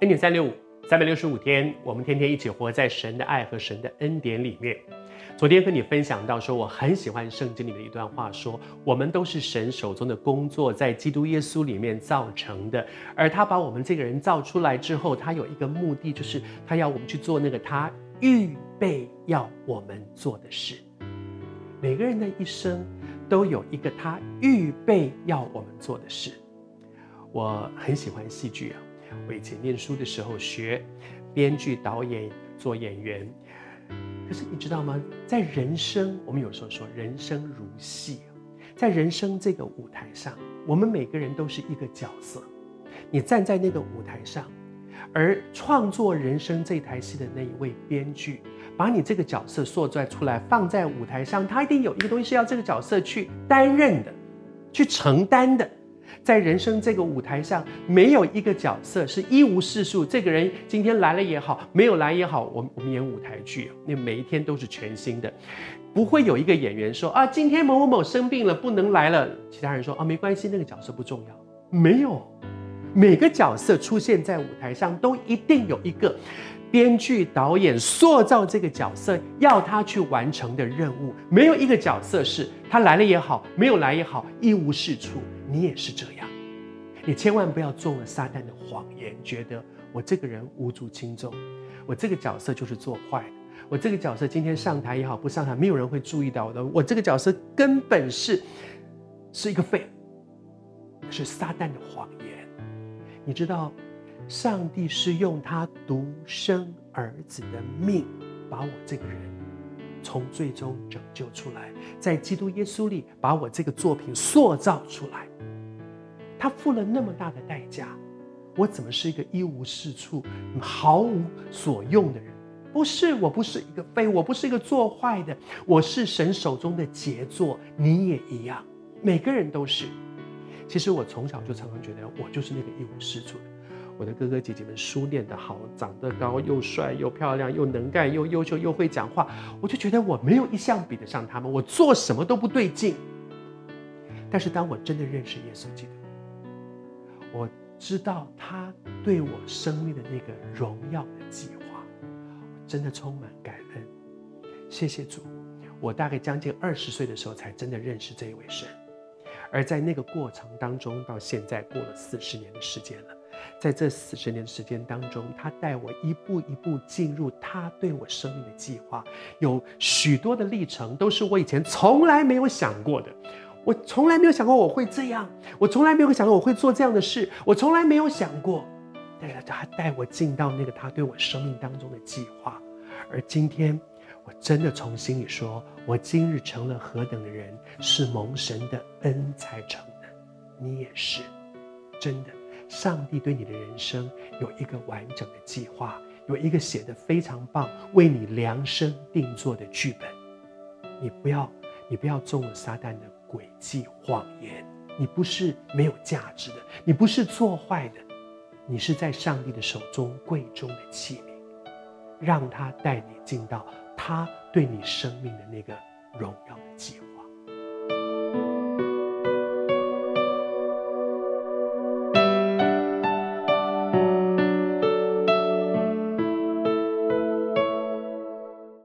恩典三六五，三百六十五天，我们天天一起活在神的爱和神的恩典里面。昨天和你分享到说，我很喜欢圣经里的一段话，说我们都是神手中的工作，在基督耶稣里面造成的。而他把我们这个人造出来之后，他有一个目的，就是他要我们去做那个他预备要我们做的事。每个人的一生都有一个他预备要我们做的事。我很喜欢戏剧啊，我以前念书的时候学编剧、导演、做演员。可是你知道吗？在人生，我们有时候说人生如戏，在人生这个舞台上，我们每个人都是一个角色。你站在那个舞台上，而创作人生这台戏的那一位编剧，把你这个角色塑造出来，放在舞台上，他一定有一个东西是要这个角色去担任的，去承担的。在人生这个舞台上，没有一个角色是一无是处。这个人今天来了也好，没有来也好，我们我们演舞台剧，那每一天都是全新的，不会有一个演员说啊，今天某某某生病了，不能来了。其他人说啊，没关系，那个角色不重要。没有，每个角色出现在舞台上，都一定有一个编剧、导演塑造这个角色要他去完成的任务。没有一个角色是他来了也好，没有来也好，一无是处。你也是这样，你千万不要中了撒旦的谎言，觉得我这个人无足轻重，我这个角色就是做坏的，我这个角色今天上台也好，不上台，没有人会注意到我的，我这个角色根本是是一个废物，是撒旦的谎言。你知道，上帝是用他独生儿子的命，把我这个人。从最终拯救出来，在基督耶稣里把我这个作品塑造出来。他付了那么大的代价，我怎么是一个一无是处、毫无所用的人？不是，我不是一个废，我不是一个做坏的，我是神手中的杰作。你也一样，每个人都是。其实我从小就常常觉得，我就是那个一无是处的。我的哥哥姐姐们书念得好，长得高，又帅又漂亮，又能干又优秀又会讲话，我就觉得我没有一项比得上他们，我做什么都不对劲。但是当我真的认识耶稣基督，我知道他对我生命的那个荣耀的计划，真的充满感恩。谢谢主，我大概将近二十岁的时候才真的认识这一位神，而在那个过程当中，到现在过了四十年的时间了。在这四十年的时间当中，他带我一步一步进入他对我生命的计划，有许多的历程都是我以前从来没有想过的。我从来没有想过我会这样，我从来没有想过我会做这样的事，我从来没有想过。但是他带我进到那个他对我生命当中的计划，而今天我真的从心里说，我今日成了何等的人，是蒙神的恩才成的。你也是，真的。上帝对你的人生有一个完整的计划，有一个写的非常棒、为你量身定做的剧本。你不要，你不要中了撒旦的诡计谎言。你不是没有价值的，你不是做坏的，你是在上帝的手中贵重的器皿，让他带你进到他对你生命的那个荣耀的计划。